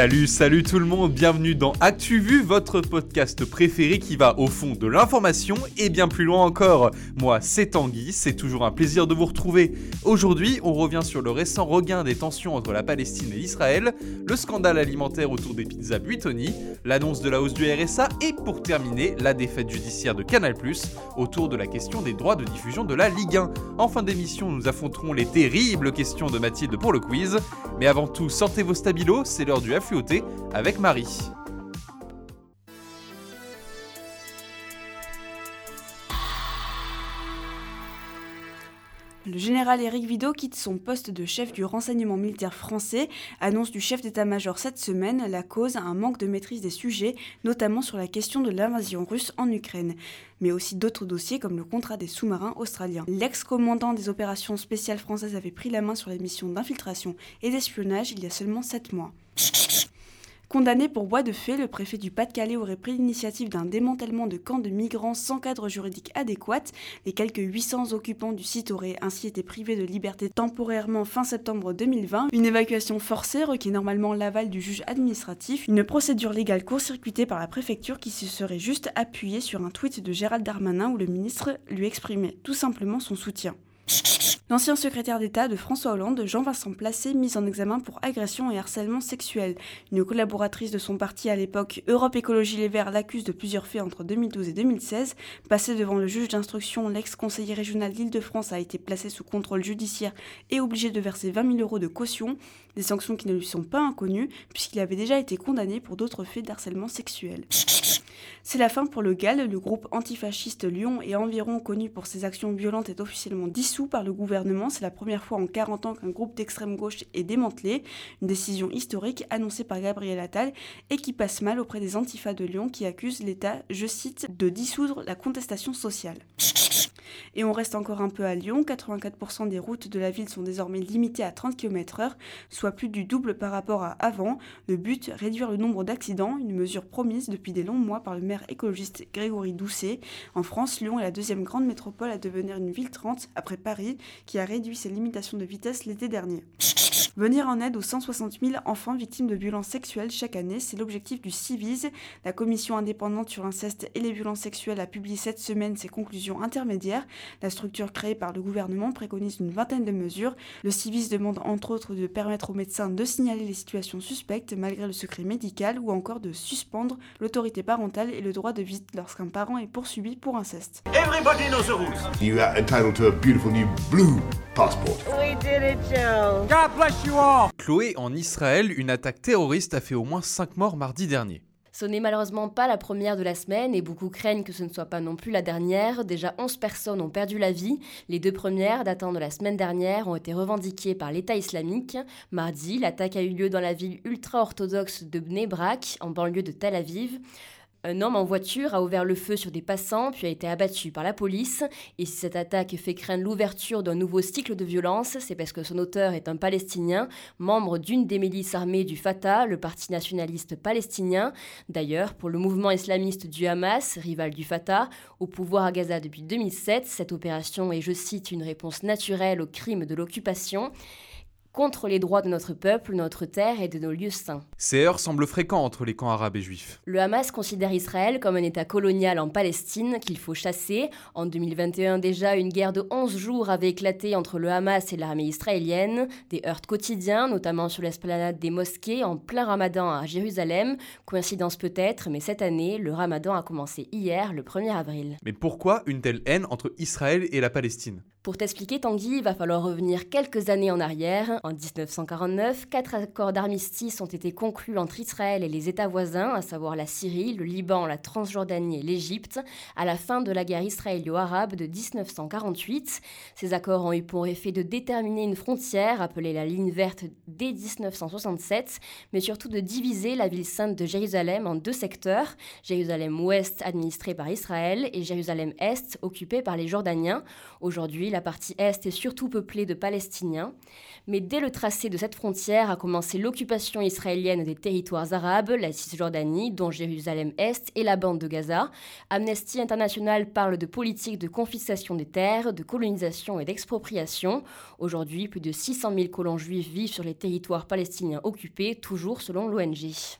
Salut, salut tout le monde, bienvenue dans ActuVu, votre podcast préféré qui va au fond de l'information et bien plus loin encore. Moi, c'est Tanguy, c'est toujours un plaisir de vous retrouver. Aujourd'hui, on revient sur le récent regain des tensions entre la Palestine et Israël, le scandale alimentaire autour des pizzas Buitoni, l'annonce de la hausse du RSA et pour terminer, la défaite judiciaire de Canal+, autour de la question des droits de diffusion de la Ligue 1. En fin d'émission, nous affronterons les terribles questions de Mathilde pour le quiz, mais avant tout, sortez vos stabilos, c'est l'heure du Avec Marie. Le général Éric Vidot quitte son poste de chef du renseignement militaire français, annonce du chef d'état-major cette semaine la cause à un manque de maîtrise des sujets, notamment sur la question de l'invasion russe en Ukraine, mais aussi d'autres dossiers comme le contrat des sous-marins australiens. L'ex-commandant des opérations spéciales françaises avait pris la main sur les missions d'infiltration et d'espionnage il y a seulement sept mois. Condamné pour bois de fait, le préfet du Pas-de-Calais aurait pris l'initiative d'un démantèlement de camps de migrants sans cadre juridique adéquat. Les quelques 800 occupants du site auraient ainsi été privés de liberté temporairement fin septembre 2020. Une évacuation forcée requiert normalement l'aval du juge administratif. Une procédure légale court-circuitée par la préfecture qui se serait juste appuyée sur un tweet de Gérald Darmanin où le ministre lui exprimait tout simplement son soutien. L'ancien secrétaire d'État de François Hollande, Jean-Vincent Placé, mis en examen pour agression et harcèlement sexuel. Une collaboratrice de son parti à l'époque, Europe Écologie Les Verts, l'accuse de plusieurs faits entre 2012 et 2016. Passé devant le juge d'instruction, l'ex-conseiller régional d'Île-de-France a été placé sous contrôle judiciaire et obligé de verser 20 000 euros de caution, des sanctions qui ne lui sont pas inconnues puisqu'il avait déjà été condamné pour d'autres faits d'harcèlement sexuel. C'est la fin pour le GAL, le groupe antifasciste Lyon et environ connu pour ses actions violentes est officiellement dissous par le gouvernement. C'est la première fois en 40 ans qu'un groupe d'extrême gauche est démantelé. Une décision historique annoncée par Gabriel Attal et qui passe mal auprès des antifas de Lyon qui accusent l'État, je cite, de dissoudre la contestation sociale. Et on reste encore un peu à Lyon, 84% des routes de la ville sont désormais limitées à 30 km/h, soit plus du double par rapport à avant. Le but, réduire le nombre d'accidents, une mesure promise depuis des longs mois par le maire écologiste Grégory Doucet. En France, Lyon est la deuxième grande métropole à devenir une ville 30 après Paris, qui a réduit ses limitations de vitesse l'été dernier. Venir en aide aux 160 000 enfants victimes de violences sexuelles chaque année, c'est l'objectif du CIVIS. La commission indépendante sur l'inceste et les violences sexuelles a publié cette semaine ses conclusions intermédiaires. La structure créée par le gouvernement préconise une vingtaine de mesures. Le CIVIS demande entre autres de permettre aux médecins de signaler les situations suspectes malgré le secret médical ou encore de suspendre l'autorité parentale et le droit de visite lorsqu'un parent est poursuivi pour inceste. Everybody knows the rules. You are entitled to a beautiful new blue passport. We did it, Joe. God bless you. Chloé, en Israël, une attaque terroriste a fait au moins 5 morts mardi dernier. Ce n'est malheureusement pas la première de la semaine et beaucoup craignent que ce ne soit pas non plus la dernière. Déjà 11 personnes ont perdu la vie. Les deux premières, datant de la semaine dernière, ont été revendiquées par l'État islamique. Mardi, l'attaque a eu lieu dans la ville ultra-orthodoxe de Bnei Brak, en banlieue de Tel Aviv. Un homme en voiture a ouvert le feu sur des passants puis a été abattu par la police. Et si cette attaque fait craindre l'ouverture d'un nouveau cycle de violence, c'est parce que son auteur est un Palestinien, membre d'une des milices armées du Fatah, le parti nationaliste palestinien. D'ailleurs, pour le mouvement islamiste du Hamas, rival du Fatah, au pouvoir à Gaza depuis 2007, cette opération est, je cite, une réponse naturelle au crime de l'occupation contre les droits de notre peuple, notre terre et de nos lieux saints. Ces heurts semblent fréquents entre les camps arabes et juifs. Le Hamas considère Israël comme un État colonial en Palestine qu'il faut chasser. En 2021 déjà, une guerre de 11 jours avait éclaté entre le Hamas et l'armée israélienne. Des heurts quotidiens, notamment sur l'esplanade des mosquées en plein ramadan à Jérusalem. Coïncidence peut-être, mais cette année, le ramadan a commencé hier, le 1er avril. Mais pourquoi une telle haine entre Israël et la Palestine? Pour t'expliquer, Tanguy, il va falloir revenir quelques années en arrière. En 1949, quatre accords d'armistice ont été conclus entre Israël et les États voisins, à savoir la Syrie, le Liban, la Transjordanie et l'Égypte, à la fin de la guerre israélo-arabe de 1948. Ces accords ont eu pour effet de déterminer une frontière, appelée la ligne verte dès 1967, mais surtout de diviser la ville sainte de Jérusalem en deux secteurs, Jérusalem-Ouest administré par Israël et Jérusalem-Est occupé par les Jordaniens. Aujourd'hui, la partie Est est surtout peuplée de Palestiniens. Mais dès le tracé de cette frontière a commencé l'occupation israélienne des territoires arabes, la Cisjordanie, dont Jérusalem-Est et la bande de Gaza. Amnesty International parle de politique de confiscation des terres, de colonisation et d'expropriation. Aujourd'hui, plus de 600 000 colons juifs vivent sur les territoires palestiniens occupés, toujours selon l'ONG.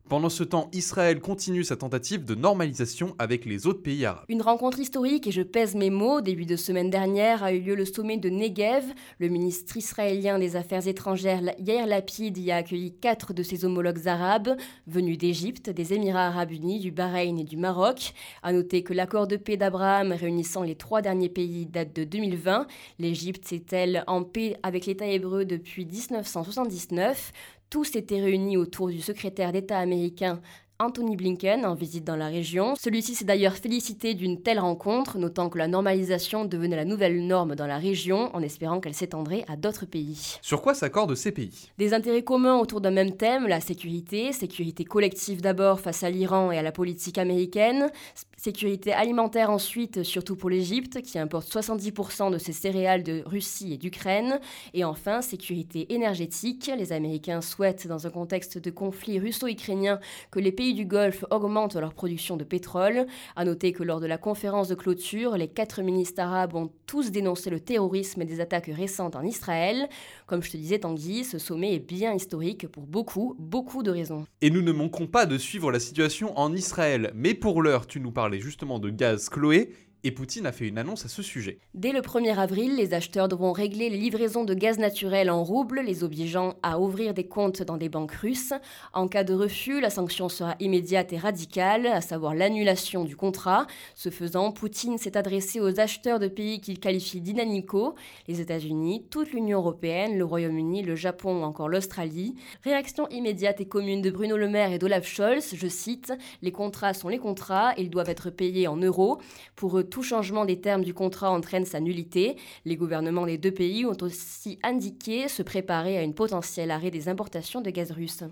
Pendant ce temps, Israël continue sa tentative de normalisation avec les autres pays arabes. Une rencontre historique, et je pèse mes mots, début de semaine dernière a eu lieu le sommet de Negev. Le ministre israélien des Affaires étrangères Yair Lapid y a accueilli quatre de ses homologues arabes venus d'Égypte, des Émirats arabes unis, du Bahreïn et du Maroc. A noter que l'accord de paix d'Abraham réunissant les trois derniers pays date de 2020. L'Égypte est-elle en paix avec l'État hébreu depuis 1979 tous étaient réunis autour du secrétaire d'État américain Anthony Blinken en visite dans la région. Celui-ci s'est d'ailleurs félicité d'une telle rencontre, notant que la normalisation devenait la nouvelle norme dans la région, en espérant qu'elle s'étendrait à d'autres pays. Sur quoi s'accordent ces pays? Des intérêts communs autour d'un même thème, la sécurité, sécurité collective d'abord face à l'Iran et à la politique américaine, sécurité alimentaire ensuite, surtout pour l'Égypte, qui importe 70% de ses céréales de Russie et d'Ukraine, et enfin sécurité énergétique. Les Américains souhaitent, dans un contexte de conflit russo-ukrainien, que les pays du Golfe augmentent leur production de pétrole. À noter que lors de la conférence de clôture, les quatre ministres arabes ont tous dénoncé le terrorisme et des attaques récentes en Israël. Comme je te disais, Tanguy, ce sommet est bien historique pour beaucoup, beaucoup de raisons. Et nous ne manquons pas de suivre la situation en Israël. Mais pour l'heure, tu nous parlais justement de gaz Chloé et Poutine a fait une annonce à ce sujet. Dès le 1er avril, les acheteurs devront régler les livraisons de gaz naturel en roubles, les obligeant à ouvrir des comptes dans des banques russes. En cas de refus, la sanction sera immédiate et radicale, à savoir l'annulation du contrat. Ce faisant, Poutine s'est adressé aux acheteurs de pays qu'il qualifie d'inamicaux, les États-Unis, toute l'Union européenne, le Royaume-Uni, le Japon ou encore l'Australie. Réaction immédiate et commune de Bruno Le Maire et d'Olaf Scholz, je cite, Les contrats sont les contrats, ils doivent être payés en euros. Pour eux, tout changement des termes du contrat entraîne sa nullité. Les gouvernements des deux pays ont aussi indiqué se préparer à une potentielle arrêt des importations de gaz russe.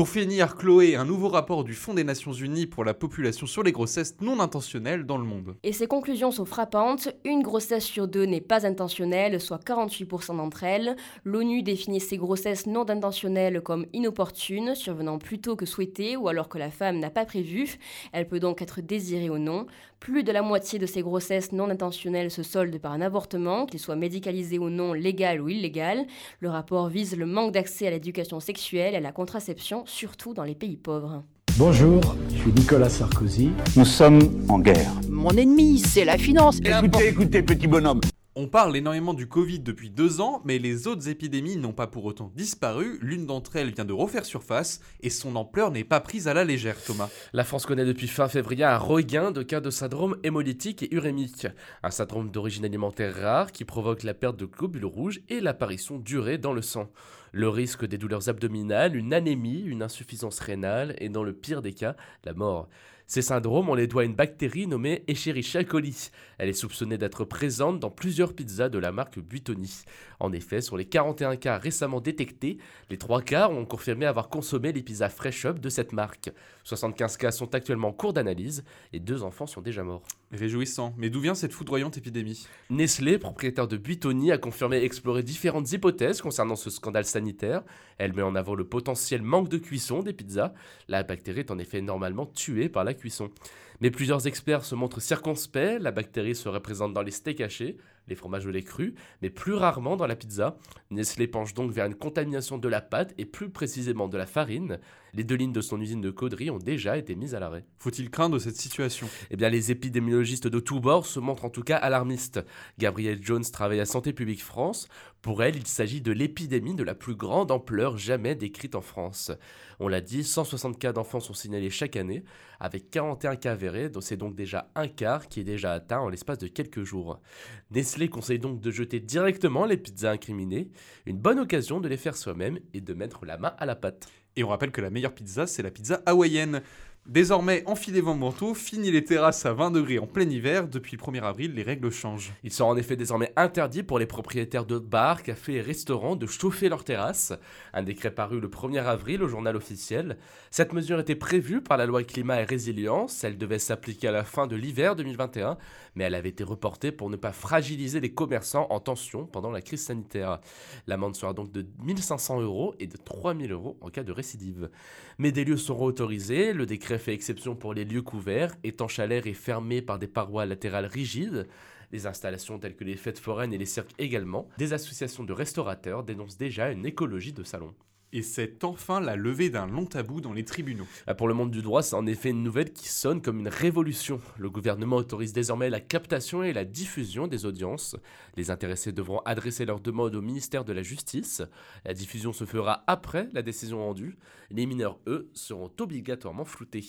Pour finir, Chloé, un nouveau rapport du Fonds des Nations Unies pour la population sur les grossesses non intentionnelles dans le monde. Et ses conclusions sont frappantes. Une grossesse sur deux n'est pas intentionnelle, soit 48% d'entre elles. L'ONU définit ces grossesses non intentionnelles comme inopportunes, survenant plus tôt que souhaité ou alors que la femme n'a pas prévu. Elle peut donc être désirée ou non. Plus de la moitié de ces grossesses non intentionnelles se soldent par un avortement, qu'il soit médicalisé ou non, légal ou illégal. Le rapport vise le manque d'accès à l'éducation sexuelle et à la contraception surtout dans les pays pauvres. Bonjour, je suis Nicolas Sarkozy. Nous sommes en guerre. Mon ennemi, c'est la finance. Écoutez, écoutez, petit bonhomme. On parle énormément du Covid depuis deux ans, mais les autres épidémies n'ont pas pour autant disparu. L'une d'entre elles vient de refaire surface et son ampleur n'est pas prise à la légère, Thomas. La France connaît depuis fin février un regain de cas de syndrome hémolytique et urémique, un syndrome d'origine alimentaire rare qui provoque la perte de globules rouges et l'apparition d'urée dans le sang. Le risque des douleurs abdominales, une anémie, une insuffisance rénale et dans le pire des cas, la mort. Ces syndromes, on les doit à une bactérie nommée Escherichia coli. Elle est soupçonnée d'être présente dans plusieurs pizzas de la marque Buitoni. En effet, sur les 41 cas récemment détectés, les 3 cas ont confirmé avoir consommé les pizzas Fresh Up de cette marque. 75 cas sont actuellement en cours d'analyse et deux enfants sont déjà morts. Réjouissant. Mais d'où vient cette foudroyante épidémie? Nestlé, propriétaire de Buitoni, a confirmé explorer différentes hypothèses concernant ce scandale sanitaire. Elle met en avant le potentiel manque de cuisson des pizzas. La bactérie est en effet normalement tuée par la cuisson. Mais plusieurs experts se montrent circonspects. La bactérie serait présente dans les steaks hachés, les fromages au lait cru, mais plus rarement dans la pizza. Nestlé penche donc vers une contamination de la pâte et plus précisément de la farine. Les deux lignes de son usine de Caudry ont déjà été mises à l'arrêt. Faut-il craindre cette situation? Eh bien, les épidémiologistes de tous bords se montrent en tout cas alarmistes. Gabrielle Jones travaille à Santé publique France. Pour elle, il s'agit de l'épidémie de la plus grande ampleur jamais décrite en France. On l'a dit, 160 cas d'enfants sont signalés chaque année, avec 41 cas avérés, dont c'est donc déjà un quart qui est déjà atteint en l'espace de quelques jours. Nestlé conseille donc de jeter directement les pizzas incriminées, une bonne occasion de les faire soi-même et de mettre la main à la pâte. Et on rappelle que la meilleure pizza, c'est la pizza hawaïenne. Désormais, enfilez vos manteaux, fini les terrasses à 20 degrés en plein hiver. Depuis le 1er avril, les règles changent. Il sera en effet désormais interdit pour les propriétaires de bars, cafés et restaurants de chauffer leurs terrasses. Un décret paru le 1er avril au journal officiel. Cette mesure était prévue par la loi climat et résilience. Elle devait s'appliquer à la fin de l'hiver 2021, mais elle avait été reportée pour ne pas fragiliser les commerçants en tension pendant la crise sanitaire. L'amende sera donc de 1500 euros et de 3000 euros en cas de récidive. Mais des lieux seront autorisés. Le décret fait exception pour les lieux couverts, étanches à et fermés par des parois latérales rigides. Les installations telles que les fêtes foraines et les cirques également. Des associations de restaurateurs dénoncent déjà une écologie de salon. Et c'est enfin la levée d'un long tabou dans les tribunaux. Ah, pour le monde du droit, c'est en effet une nouvelle qui sonne comme une révolution. Le gouvernement autorise désormais la captation et la diffusion des audiences. Les intéressés devront adresser leurs demandes au ministère de la Justice. La diffusion se fera après la décision rendue. Les mineurs, eux, seront obligatoirement floutés.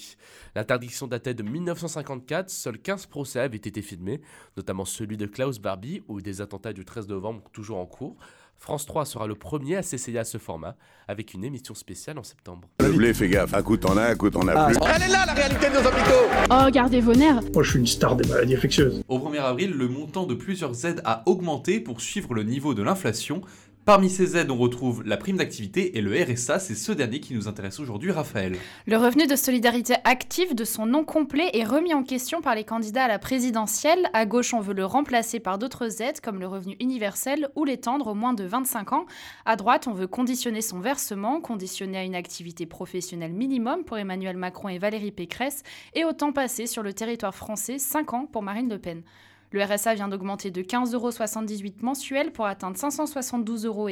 L'interdiction datait de 1954, seuls 15 procès avaient été filmés, notamment celui de Klaus Barbie ou des attentats du 13 novembre toujours en cours. France 3 sera le premier à s'essayer à ce format, avec une émission spéciale en septembre. Le blé, fais gaffe. Un coup t'en as, un coup t'en as plus. Elle est là la réalité de nos hôpitaux Oh, gardez vos nerfs Moi, je suis une star des maladies infectieuses. Au 1er avril, le montant de plusieurs aides a augmenté pour suivre le niveau de l'inflation. Parmi ces aides, on retrouve la prime d'activité et le RSA, c'est ce dernier qui nous intéresse aujourd'hui, Raphaël. Le revenu de solidarité active de son nom complet est remis en question par les candidats à la présidentielle. À gauche, on veut le remplacer par d'autres aides comme le revenu universel ou l'étendre aux moins de 25 ans. À droite, on veut conditionner son versement, conditionné à une activité professionnelle minimum pour Emmanuel Macron et Valérie Pécresse, et au temps passé sur le territoire français, 5 ans pour Marine Le Pen. Le RSA vient d'augmenter de 15,78 euros mensuels pour atteindre 572,52 euros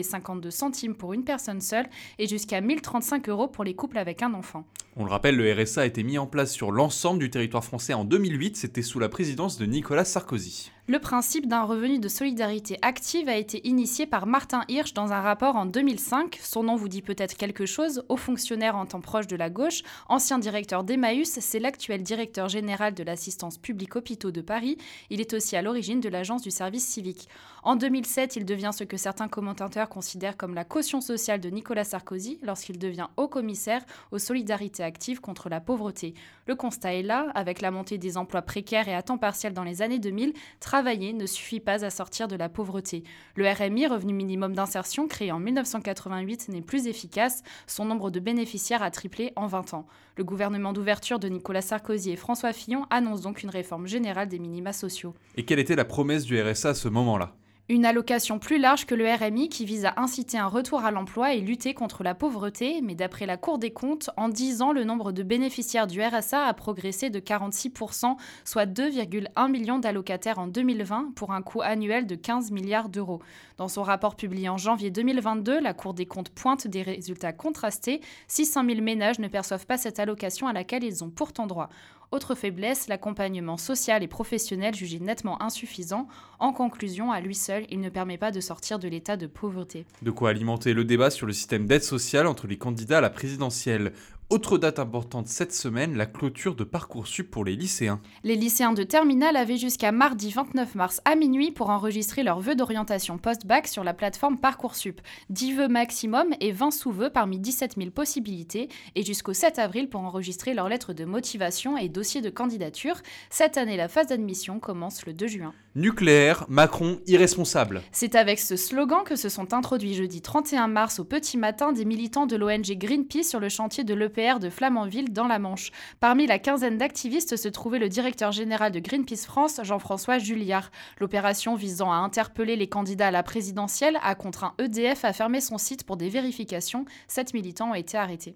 pour une personne seule et jusqu'à 1035 euros pour les couples avec un enfant. On le rappelle, le RSA a été mis en place sur l'ensemble du territoire français en 2008, c'était sous la présidence de Nicolas Sarkozy. Le principe d'un revenu de solidarité active a été initié par Martin Hirsch dans un rapport en 2005. Son nom vous dit peut-être quelque chose. Haut fonctionnaire en temps proche de la gauche, ancien directeur d'Emmaüs, c'est l'actuel directeur général de l'assistance publique hôpitaux de Paris. Il est aussi à l'origine de l'agence du service civique. En 2007, il devient ce que certains commentateurs considèrent comme la caution sociale de Nicolas Sarkozy lorsqu'il devient haut commissaire aux solidarités actives contre la pauvreté. Le constat est là, avec la montée des emplois précaires et à temps partiel dans les années 2000, travailler ne suffit pas à sortir de la pauvreté. Le RMI, revenu minimum d'insertion, créé en 1988, n'est plus efficace. Son nombre de bénéficiaires a triplé en 20 ans. Le gouvernement d'ouverture de Nicolas Sarkozy et François Fillon annonce donc une réforme générale des minima sociaux. Et quelle était la promesse du RSA à ce moment-là? Une allocation plus large que le RMI qui vise à inciter un retour à l'emploi et lutter contre la pauvreté, mais d'après la Cour des comptes, en 10 ans, le nombre de bénéficiaires du RSA a progressé de 46%, soit 2,1 millions d'allocataires en 2020 pour un coût annuel de 15 milliards d'euros. Dans son rapport publié en janvier 2022, la Cour des comptes pointe des résultats contrastés. 600 000 ménages ne perçoivent pas cette allocation à laquelle ils ont pourtant droit. Autre faiblesse, l'accompagnement social et professionnel jugé nettement insuffisant. En conclusion, à lui seul, il ne permet pas de sortir de l'état de pauvreté. De quoi alimenter le débat sur le système d'aide sociale entre les candidats à la présidentielle. Autre date importante cette semaine, la clôture de Parcoursup pour les lycéens. Les lycéens de terminale avaient jusqu'à mardi 29 mars à minuit pour enregistrer leur vœu d'orientation post-bac sur la plateforme Parcoursup. 10 vœux maximum et 20 sous-vœux parmi 17 000 possibilités et jusqu'au 7 avril pour enregistrer leur lettre de motivation et dossier de candidature. Cette année, la phase d'admission commence le 2 juin. Nucléaire, Macron irresponsable. C'est avec ce slogan que se sont introduits jeudi 31 mars au petit matin des militants de l'ONG Greenpeace sur le chantier de l'EPR de Flamanville dans la Manche. Parmi la quinzaine d'activistes se trouvait le directeur général de Greenpeace France, Jean-François Julliard. L'opération visant à interpeller les candidats à la présidentielle a contraint EDF à fermer son site pour des vérifications. Sept militants ont été arrêtés.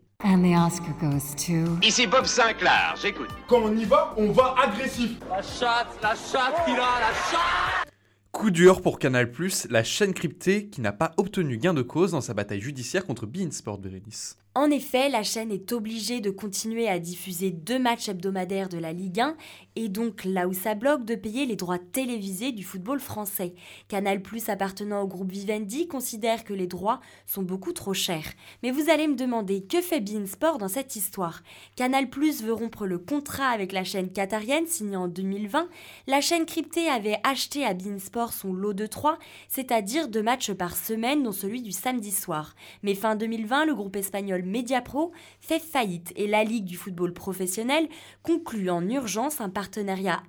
Ici Bob Sinclair, j'écoute. Quand on y va, on va agressif. La chatte, la chatte qu'il a, la chatte Coup dur pour Canal+, la chaîne cryptée qui n'a pas obtenu gain de cause dans sa bataille judiciaire contre Bein Sport Bérénice. En effet, la chaîne est obligée de continuer à diffuser deux matchs hebdomadaires de la Ligue 1 et donc là où ça bloque de payer les droits télévisés du football français. Canal appartenant au groupe Vivendi considère que les droits sont beaucoup trop chers. Mais vous allez me demander que fait Bein Sport dans cette histoire? Canal veut rompre le contrat avec la chaîne qatarienne signé en 2020. La chaîne cryptée avait acheté à Bein Sport son lot de 3, c'est-à-dire deux matchs par semaine dont celui du samedi soir. Mais fin 2020, le groupe espagnol Mediapro fait faillite et la Ligue du football professionnel conclut en urgence un partenariat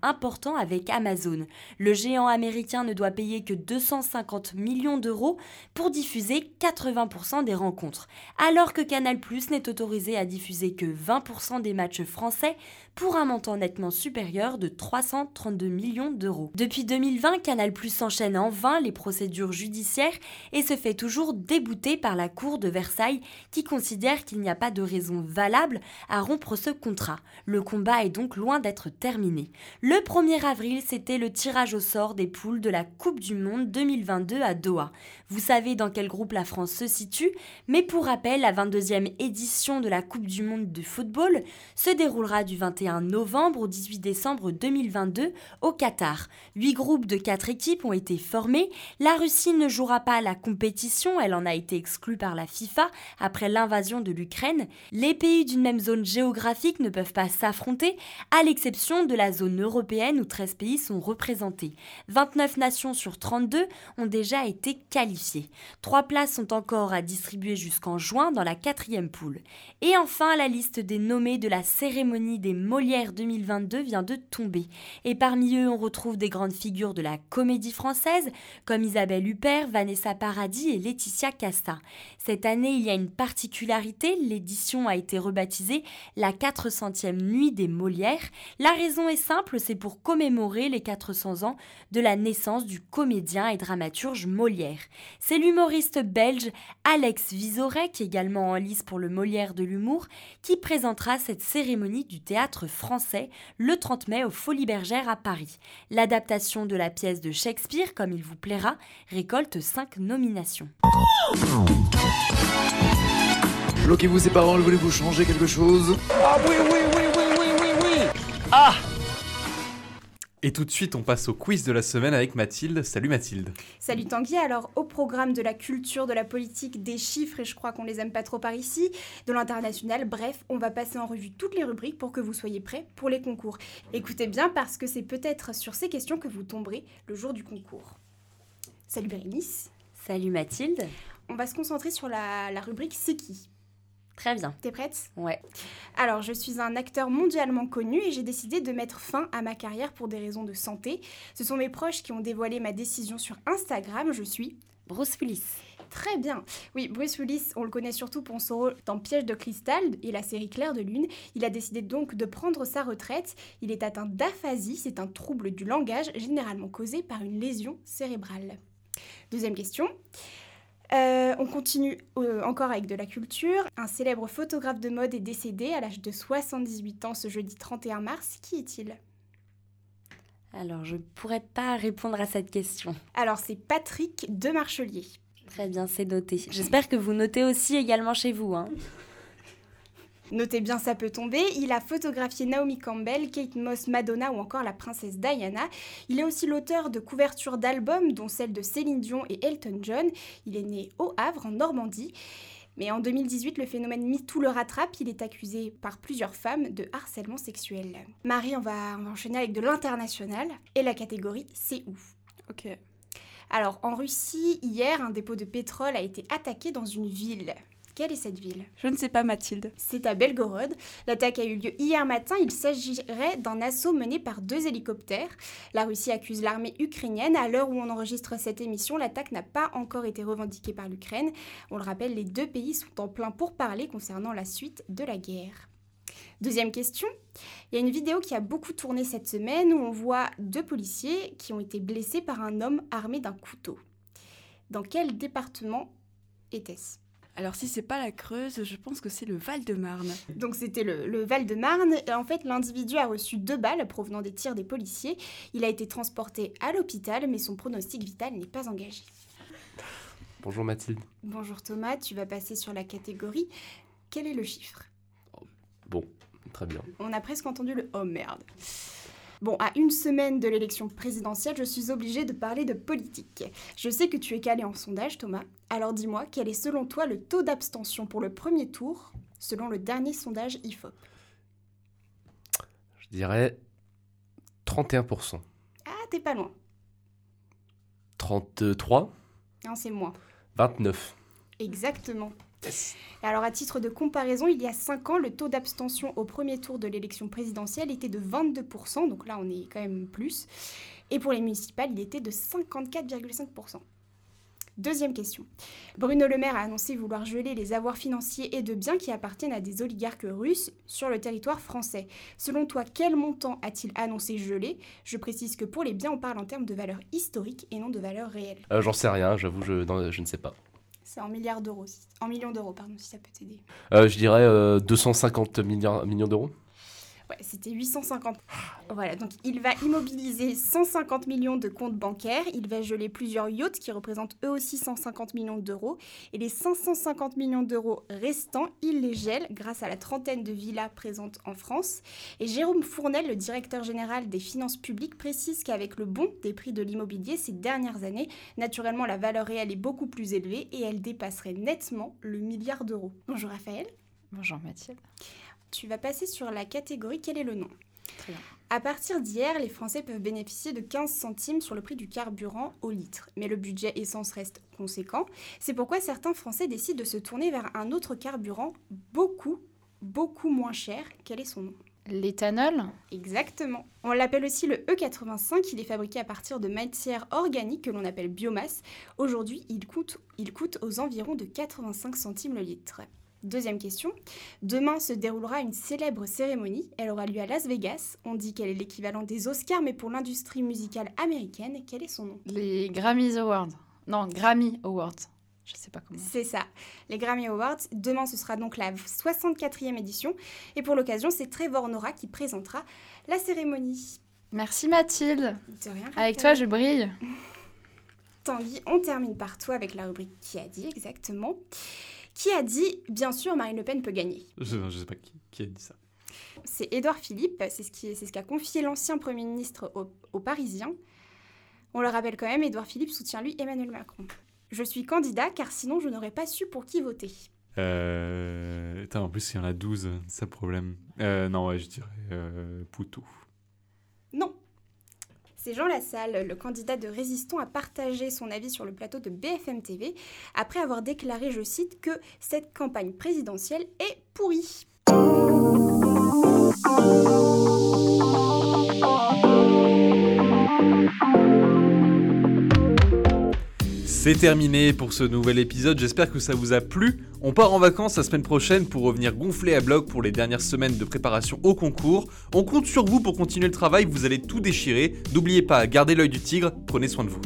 important avec Amazon. Le géant américain ne doit payer que 250 millions d'euros pour diffuser 80% des rencontres, alors que Canal+ n'est autorisé à diffuser que 20% des matchs français pour un montant nettement supérieur de 332 millions d'euros. Depuis 2020, Canal+ enchaîne en vain les procédures judiciaires et se fait toujours débouter par la Cour de Versailles qui considère qu'il n'y a pas de raison valable à rompre ce contrat. Le combat est donc loin d'être terminé. Le 1er avril, c'était le tirage au sort des poules de la Coupe du Monde 2022 à Doha. Vous savez dans quel groupe la France se situe, mais pour rappel, la 22e édition de la Coupe du Monde de football se déroulera du 21 novembre au 18 décembre 2022 au Qatar. Huit groupes de quatre équipes ont été formés. La Russie ne jouera pas la compétition, elle en a été exclue par la FIFA après l'invasion de l'Ukraine. Les pays d'une même zone géographique ne peuvent pas s'affronter, à l'exception de la zone européenne où 13 pays sont représentés. 29 nations sur 32 ont déjà été qualifiées. Trois places sont encore à distribuer jusqu'en juin dans la quatrième poule. Et enfin, la liste des nommés de la cérémonie des Molières 2022 vient de tomber. Et parmi eux, on retrouve des grandes figures de la comédie française, comme Isabelle Huppert, Vanessa Paradis et Laetitia Casta. Cette année, il y a une particularité, l'édition a été rebaptisée la 400e nuit des Molières. La raison est simple, c'est pour commémorer les 400 ans de la naissance du comédien et dramaturge Molière. C'est l'humoriste belge Alex Vizorek, également en lice pour le Molière de l'humour, qui présentera cette cérémonie du théâtre français le 30 mai au Folies Bergères à Paris. L'adaptation de la pièce de Shakespeare, comme il vous plaira, récolte 5 nominations. Bloquez-vous ces paroles, voulez-vous changer quelque chose? Ah oui, oui, oui, oui, oui, oui, oui Ah et tout de suite, on passe au quiz de la semaine avec Mathilde. Salut Mathilde. Salut Tanguy. Alors, au programme de la culture, de la politique, des chiffres, et je crois qu'on les aime pas trop par ici, de l'international, bref, on va passer en revue toutes les rubriques pour que vous soyez prêts pour les concours. Écoutez bien parce que c'est peut-être sur ces questions que vous tomberez le jour du concours. Salut Bérénice. Salut Mathilde. On va se concentrer sur la, la rubrique C'est qui? Très bien. T'es prête? Ouais. Alors, je suis un acteur mondialement connu et j'ai décidé de mettre fin à ma carrière pour des raisons de santé. Ce sont mes proches qui ont dévoilé ma décision sur Instagram. Je suis Bruce Willis. Très bien. Oui, Bruce Willis, on le connaît surtout pour son rôle dans Piège de cristal et la série Claire de Lune. Il a décidé donc de prendre sa retraite. Il est atteint d'aphasie, c'est un trouble du langage généralement causé par une lésion cérébrale. Deuxième question. Euh, on continue euh, encore avec de la culture. Un célèbre photographe de mode est décédé à l'âge de 78 ans ce jeudi 31 mars. Qui est-il? Alors, je ne pourrais pas répondre à cette question. Alors, c'est Patrick de Marchelier. Très bien, c'est noté. J'espère que vous notez aussi également chez vous. Hein. Notez bien, ça peut tomber. Il a photographié Naomi Campbell, Kate Moss, Madonna ou encore la princesse Diana. Il est aussi l'auteur de couvertures d'albums, dont celle de Céline Dion et Elton John. Il est né au Havre, en Normandie. Mais en 2018, le phénomène MeToo le rattrape. Il est accusé par plusieurs femmes de harcèlement sexuel. Marie, on va, on va enchaîner avec de l'international. Et la catégorie C'est où? Ok. Alors, en Russie, hier, un dépôt de pétrole a été attaqué dans une ville. Quelle est cette ville? Je ne sais pas, Mathilde. C'est à Belgorod. L'attaque a eu lieu hier matin. Il s'agirait d'un assaut mené par deux hélicoptères. La Russie accuse l'armée ukrainienne. À l'heure où on enregistre cette émission, l'attaque n'a pas encore été revendiquée par l'Ukraine. On le rappelle, les deux pays sont en plein pourparlers concernant la suite de la guerre. Deuxième question. Il y a une vidéo qui a beaucoup tourné cette semaine où on voit deux policiers qui ont été blessés par un homme armé d'un couteau. Dans quel département était-ce? Alors si c'est pas la Creuse, je pense que c'est le Val-de-Marne. Donc c'était le, le Val-de-Marne. Et En fait, l'individu a reçu deux balles provenant des tirs des policiers. Il a été transporté à l'hôpital, mais son pronostic vital n'est pas engagé. Bonjour Mathilde. Bonjour Thomas, tu vas passer sur la catégorie. Quel est le chiffre? Bon, très bien. On a presque entendu le oh merde. Bon, à une semaine de l'élection présidentielle, je suis obligée de parler de politique. Je sais que tu es calé en sondage, Thomas. Alors dis-moi, quel est selon toi le taux d'abstention pour le premier tour, selon le dernier sondage IFOP? Je dirais 31%. Ah, t'es pas loin. 33 Non, c'est moins. 29. Exactement. Alors à titre de comparaison, il y a 5 ans, le taux d'abstention au premier tour de l'élection présidentielle était de 22%, donc là on est quand même plus. Et pour les municipales, il était de 54,5%. Deuxième question. Bruno Le Maire a annoncé vouloir geler les avoirs financiers et de biens qui appartiennent à des oligarques russes sur le territoire français. Selon toi, quel montant a-t-il annoncé geler? Je précise que pour les biens, on parle en termes de valeur historique et non de valeur réelle. Euh, J'en sais rien, j'avoue, je, je ne sais pas. C'est en milliards d'euros, en millions d'euros, pardon, si ça peut t'aider. Euh, je dirais euh, 250 milliards, millions d'euros. Ouais, c'était 850. Voilà, donc il va immobiliser 150 millions de comptes bancaires, il va geler plusieurs yachts qui représentent eux aussi 150 millions d'euros, et les 550 millions d'euros restants, il les gèle grâce à la trentaine de villas présentes en France. Et Jérôme Fournel, le directeur général des finances publiques, précise qu'avec le bond des prix de l'immobilier ces dernières années, naturellement la valeur réelle est beaucoup plus élevée et elle dépasserait nettement le milliard d'euros. Bonjour Raphaël. Bonjour Mathilde tu vas passer sur la catégorie quel est le nom. Très bien. À partir d'hier, les Français peuvent bénéficier de 15 centimes sur le prix du carburant au litre. Mais le budget essence reste conséquent. C'est pourquoi certains Français décident de se tourner vers un autre carburant beaucoup, beaucoup moins cher. Quel est son nom? L'éthanol? Exactement. On l'appelle aussi le E85. Il est fabriqué à partir de matières organiques que l'on appelle biomasse. Aujourd'hui, il coûte, il coûte aux environs de 85 centimes le litre. Deuxième question. Demain se déroulera une célèbre cérémonie. Elle aura lieu à Las Vegas. On dit qu'elle est l'équivalent des Oscars, mais pour l'industrie musicale américaine. Quel est son nom? Les Grammys Awards. Non, Grammy Awards. Je sais pas comment. C'est ça, les Grammy Awards. Demain, ce sera donc la 64e édition. Et pour l'occasion, c'est Trevor Nora qui présentera la cérémonie. Merci Mathilde. De rien. Avec toi, je brille. Tanguy, on termine par toi avec la rubrique Qui a dit exactement? Qui a dit, bien sûr, Marine Le Pen peut gagner? Je ne sais pas qui, qui, a dit ça. C'est Édouard Philippe, c'est ce qu'a ce qu'a confié l'ancien Premier ministre aux, aux Parisiens. On le rappelle quand même, Édouard Philippe soutient lui Emmanuel Macron. Je suis candidat car sinon je n'aurais pas su pour qui voter. Euh... En plus il y en a 12, c'est ça le problème. Euh, non, ouais, je dirais euh, Poutou. C'est Jean Lassalle, le candidat de Résistons, a partagé son avis sur le plateau de BFM TV après avoir déclaré, je cite, que cette campagne présidentielle est pourrie. C'est terminé pour ce nouvel épisode, j'espère que ça vous a plu. On part en vacances la semaine prochaine pour revenir gonfler à bloc pour les dernières semaines de préparation au concours. On compte sur vous pour continuer le travail, vous allez tout déchirer. N'oubliez pas, gardez l'œil du tigre, prenez soin de vous.